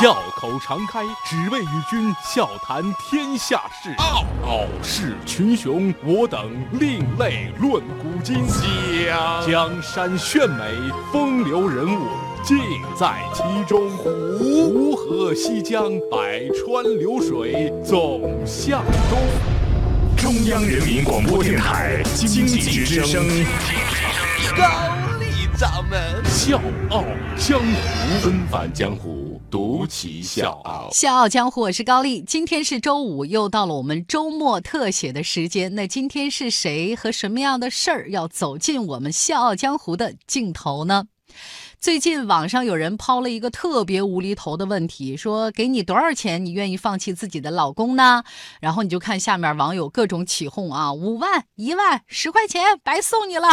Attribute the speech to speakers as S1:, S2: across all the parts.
S1: 笑口常开，只为与君笑谈天下事。傲傲视群雄，我等另类论古今。
S2: 江
S1: 江山炫美，风流人物尽在其中。湖河西江，百川流水总向东。
S2: 中央人民广播电台经济之声，
S3: 高丽掌门
S1: 笑傲江湖，纷繁江湖，独骑笑傲。
S4: 笑傲江湖，我是高丽。今天是周五，又到了我们周末特写的时间。那今天是谁和什么样的事儿要走进我们笑傲江湖的镜头呢？最近网上有人抛了一个特别无厘头的问题，说给你多少钱，你愿意放弃自己的老公呢？然后你就看下面网友各种起哄啊，五万、一万、十块钱，白送你了。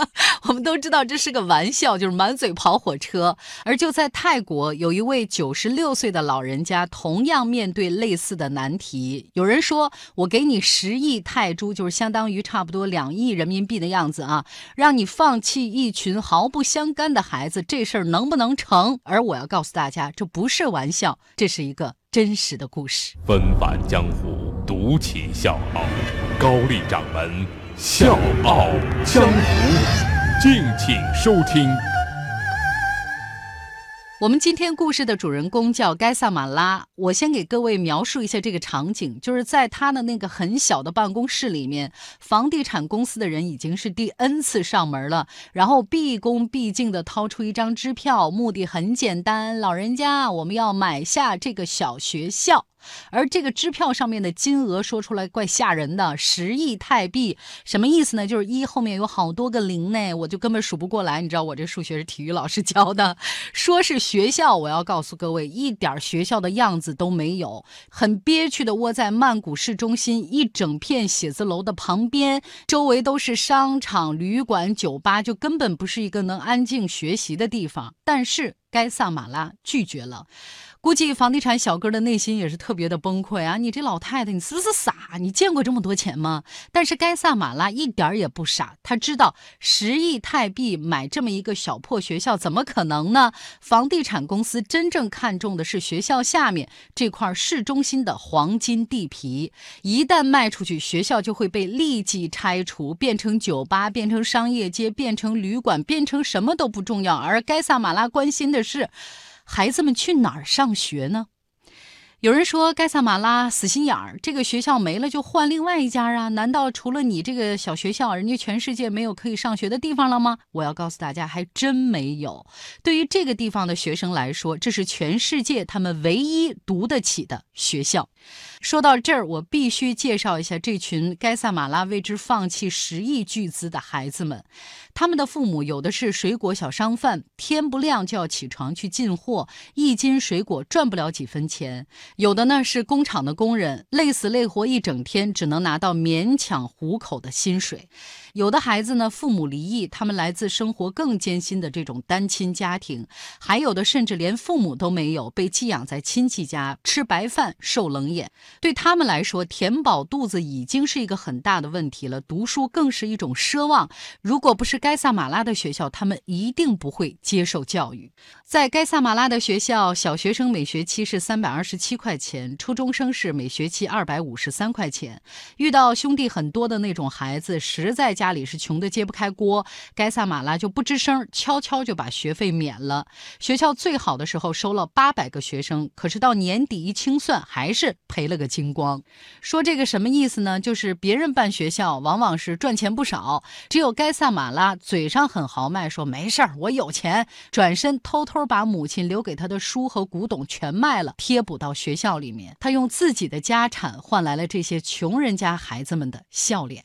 S4: 我们都知道这是个玩笑，就是满嘴跑火车。而就在泰国，有一位九十六岁的老人家，同样面对类似的难题。有人说，我给你十亿泰铢，就是相当于差不多两亿人民币的样子啊，让你放弃一群毫不相干的孩子。这事儿能不能成？而我要告诉大家，这不是玩笑，这是一个真实的故事。
S1: 纷繁江湖，独起笑傲。高丽掌门笑傲江湖，敬请收听。
S4: 我们今天故事的主人公叫盖萨马拉。我先给各位描述一下这个场景，就是在他的那个很小的办公室里面，房地产公司的人已经是第 N 次上门了，然后毕恭毕敬地掏出一张支票，目的很简单，老人家，我们要买下这个小学校。而这个支票上面的金额说出来怪吓人的，十亿泰币，什么意思呢？就是一后面有好多个零呢，我就根本数不过来。你知道我这数学是体育老师教的，说是学校，我要告诉各位，一点学校的样子都没有，很憋屈的窝在曼谷市中心一整片写字楼的旁边，周围都是商场、旅馆、酒吧，就根本不是一个能安静学习的地方。但是该萨马拉拒绝了。估计房地产小哥的内心也是特别的崩溃啊！你这老太太，你是不是傻？你见过这么多钱吗？但是该萨马拉一点也不傻，他知道十亿泰币买这么一个小破学校怎么可能呢？房地产公司真正看重的是学校下面这块市中心的黄金地皮，一旦卖出去，学校就会被立即拆除，变成酒吧，变成商业街，变成旅馆，变成什么都不重要。而该萨马拉关心的是。孩子们去哪儿上学呢？有人说盖萨马拉死心眼儿，这个学校没了就换另外一家啊？难道除了你这个小学校，人家全世界没有可以上学的地方了吗？我要告诉大家，还真没有。对于这个地方的学生来说，这是全世界他们唯一读得起的学校。说到这儿，我必须介绍一下这群该萨马拉为之放弃十亿巨资的孩子们。他们的父母有的是水果小商贩，天不亮就要起床去进货，一斤水果赚不了几分钱；有的呢是工厂的工人，累死累活一整天，只能拿到勉强糊口的薪水；有的孩子呢父母离异，他们来自生活更艰辛的这种单亲家庭；还有的甚至连父母都没有，被寄养在亲戚家，吃白饭受冷眼。对他们来说，填饱肚子已经是一个很大的问题了，读书更是一种奢望。如果不是该萨马拉的学校，他们一定不会接受教育。在该萨马拉的学校，小学生每学期是三百二十七块钱，初中生是每学期二百五十三块钱。遇到兄弟很多的那种孩子，实在家里是穷得揭不开锅，该萨马拉就不吱声，悄悄就把学费免了。学校最好的时候收了八百个学生，可是到年底一清算，还是赔了个精光。说这个什么意思呢？就是别人办学校往往是赚钱不少，只有该萨马拉。嘴上很豪迈，说没事儿，我有钱。转身偷偷把母亲留给他的书和古董全卖了，贴补到学学校里面。他用自己的家产换来了这些穷人家孩子们的笑脸。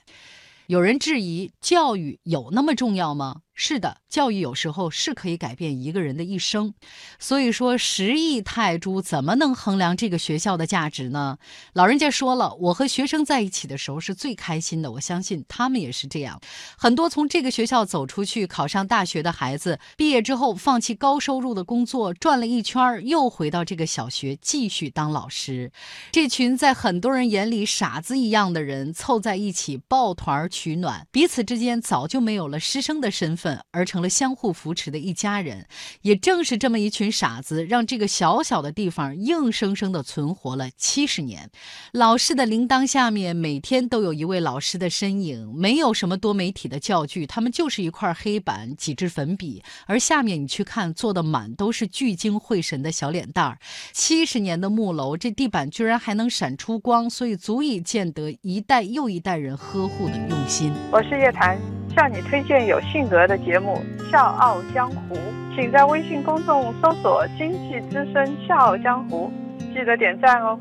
S4: 有人质疑，教育有那么重要吗？是的，教育有时候是可以改变一个人的一生。所以说，十亿泰铢怎么能衡量这个学校的价值呢？老人家说了，我和学生在一起的时候是最开心的，我相信他们也是这样。很多从这个学校走出去考上大学的孩子，毕业之后放弃高收入的工作，转了一圈，又回到这个小学继续当老师。这群在很多人眼里傻子一样的人凑在一起抱团取暖，彼此之间早就没有了师生的身份。份，而成了相互扶持的一家人。也正是这么一群傻子，让这个小小的地方硬生生的存活了七十年。老式的铃铛下面，每天都有一位老师的身影，没有什么多媒体的教具，他们就是一块黑板、几支粉笔，而下面你去看，坐的满都是聚精会神的小脸蛋儿。七十年的木楼，这地板居然还能闪出光，所以足以见得一代又一代人呵护的用心。
S5: 我是叶檀，向你推荐有性格的节目《笑傲江湖》，请在微信公众搜索“经济之声笑傲江湖”，记得点赞哦。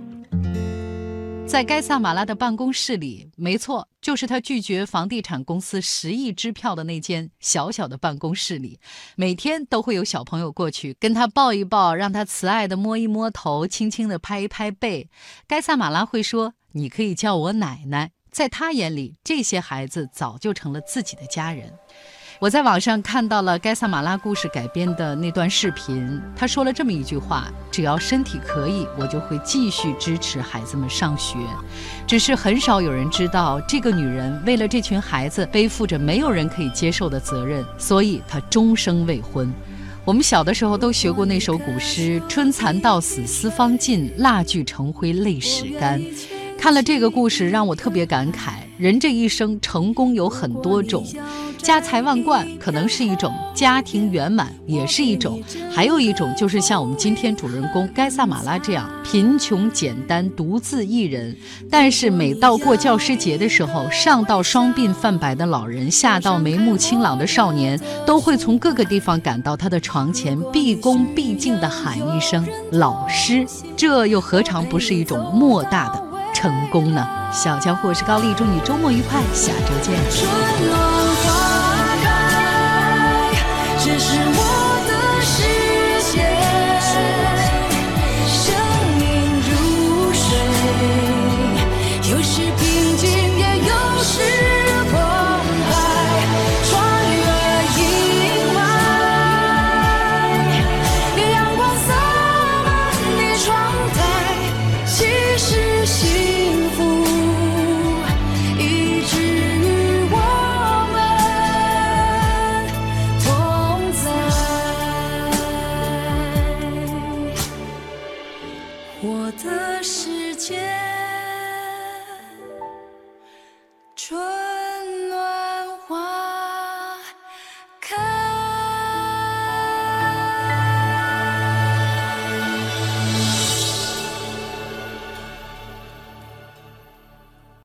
S4: 在该萨马拉的办公室里，没错，就是他拒绝房地产公司十亿支票的那间小小的办公室里，每天都会有小朋友过去跟他抱一抱，让他慈爱的摸一摸头，轻轻的拍一拍背。该萨马拉会说：“你可以叫我奶奶。”在他眼里，这些孩子早就成了自己的家人。我在网上看到了盖萨马拉故事改编的那段视频，他说了这么一句话：“只要身体可以，我就会继续支持孩子们上学。”只是很少有人知道，这个女人为了这群孩子背负着没有人可以接受的责任，所以她终生未婚。我们小的时候都学过那首古诗：“春蚕到死丝方尽，蜡炬成灰泪始干。”看了这个故事，让我特别感慨：人这一生成功有很多种，家财万贯可能是一种，家庭圆满也是一种，还有一种就是像我们今天主人公盖萨马拉这样贫穷简单、独自一人。但是每到过教师节的时候，上到双鬓泛白的老人，下到眉目清朗的少年，都会从各个地方赶到他的床前，毕恭毕敬地喊一声“老师”，这又何尝不是一种莫大的？成功了，小江我是高丽，祝你周末愉快，下周见。春。